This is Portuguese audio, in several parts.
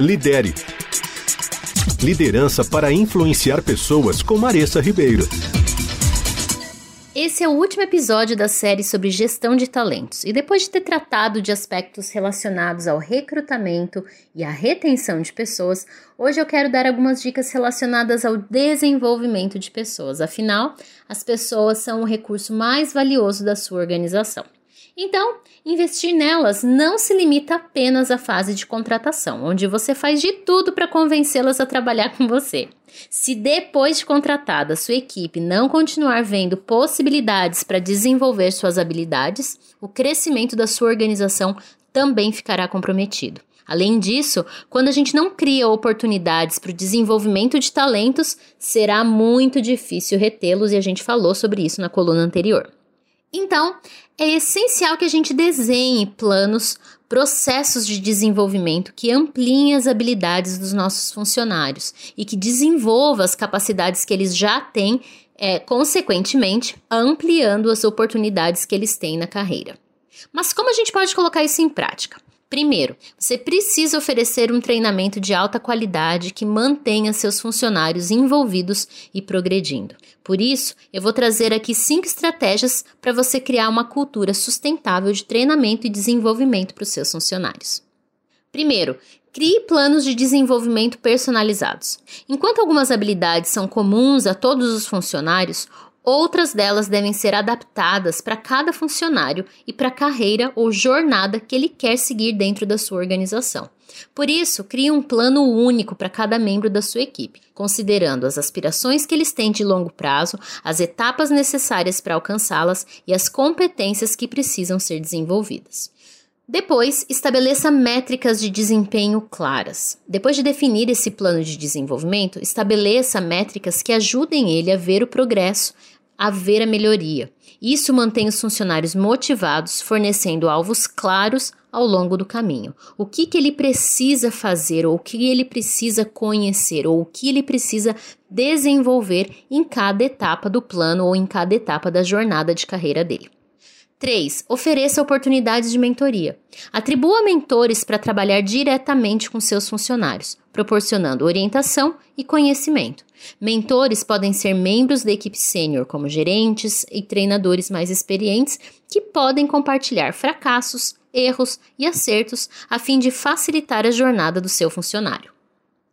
Lidere. Liderança para influenciar pessoas com Maressa Ribeiro. Esse é o último episódio da série sobre gestão de talentos, e depois de ter tratado de aspectos relacionados ao recrutamento e à retenção de pessoas, hoje eu quero dar algumas dicas relacionadas ao desenvolvimento de pessoas. Afinal, as pessoas são o recurso mais valioso da sua organização. Então, investir nelas não se limita apenas à fase de contratação, onde você faz de tudo para convencê-las a trabalhar com você. Se depois de contratada sua equipe não continuar vendo possibilidades para desenvolver suas habilidades, o crescimento da sua organização também ficará comprometido. Além disso, quando a gente não cria oportunidades para o desenvolvimento de talentos, será muito difícil retê-los e a gente falou sobre isso na coluna anterior. Então, é essencial que a gente desenhe planos, processos de desenvolvimento que ampliem as habilidades dos nossos funcionários e que desenvolva as capacidades que eles já têm, é, consequentemente, ampliando as oportunidades que eles têm na carreira. Mas como a gente pode colocar isso em prática? Primeiro, você precisa oferecer um treinamento de alta qualidade que mantenha seus funcionários envolvidos e progredindo. Por isso, eu vou trazer aqui cinco estratégias para você criar uma cultura sustentável de treinamento e desenvolvimento para os seus funcionários. Primeiro, Crie planos de desenvolvimento personalizados. Enquanto algumas habilidades são comuns a todos os funcionários, Outras delas devem ser adaptadas para cada funcionário e para a carreira ou jornada que ele quer seguir dentro da sua organização. Por isso, crie um plano único para cada membro da sua equipe, considerando as aspirações que eles têm de longo prazo, as etapas necessárias para alcançá-las e as competências que precisam ser desenvolvidas. Depois, estabeleça métricas de desempenho claras. Depois de definir esse plano de desenvolvimento, estabeleça métricas que ajudem ele a ver o progresso haver a melhoria. Isso mantém os funcionários motivados, fornecendo alvos claros ao longo do caminho. O que, que ele precisa fazer, ou o que ele precisa conhecer, ou o que ele precisa desenvolver em cada etapa do plano ou em cada etapa da jornada de carreira dele. 3. Ofereça oportunidades de mentoria. Atribua mentores para trabalhar diretamente com seus funcionários, proporcionando orientação e conhecimento. Mentores podem ser membros da equipe sênior, como gerentes e treinadores mais experientes, que podem compartilhar fracassos, erros e acertos a fim de facilitar a jornada do seu funcionário.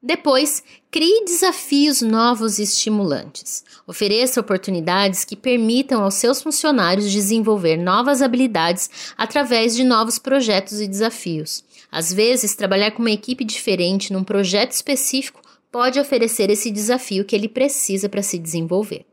Depois, crie desafios novos e estimulantes. Ofereça oportunidades que permitam aos seus funcionários desenvolver novas habilidades através de novos projetos e desafios. Às vezes, trabalhar com uma equipe diferente num projeto específico pode oferecer esse desafio que ele precisa para se desenvolver.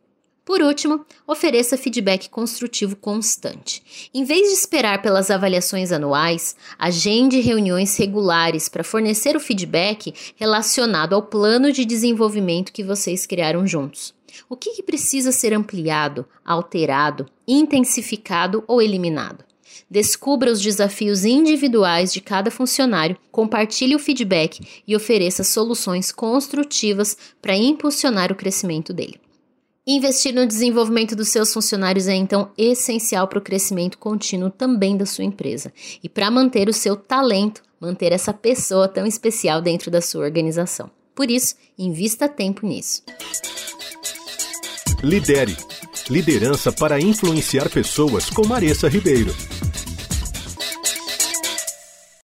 Por último, ofereça feedback construtivo constante. Em vez de esperar pelas avaliações anuais, agende reuniões regulares para fornecer o feedback relacionado ao plano de desenvolvimento que vocês criaram juntos. O que, que precisa ser ampliado, alterado, intensificado ou eliminado? Descubra os desafios individuais de cada funcionário, compartilhe o feedback e ofereça soluções construtivas para impulsionar o crescimento dele. Investir no desenvolvimento dos seus funcionários é então essencial para o crescimento contínuo também da sua empresa e para manter o seu talento, manter essa pessoa tão especial dentro da sua organização. Por isso, invista tempo nisso. Lidere. Liderança para influenciar pessoas com Maressa Ribeiro.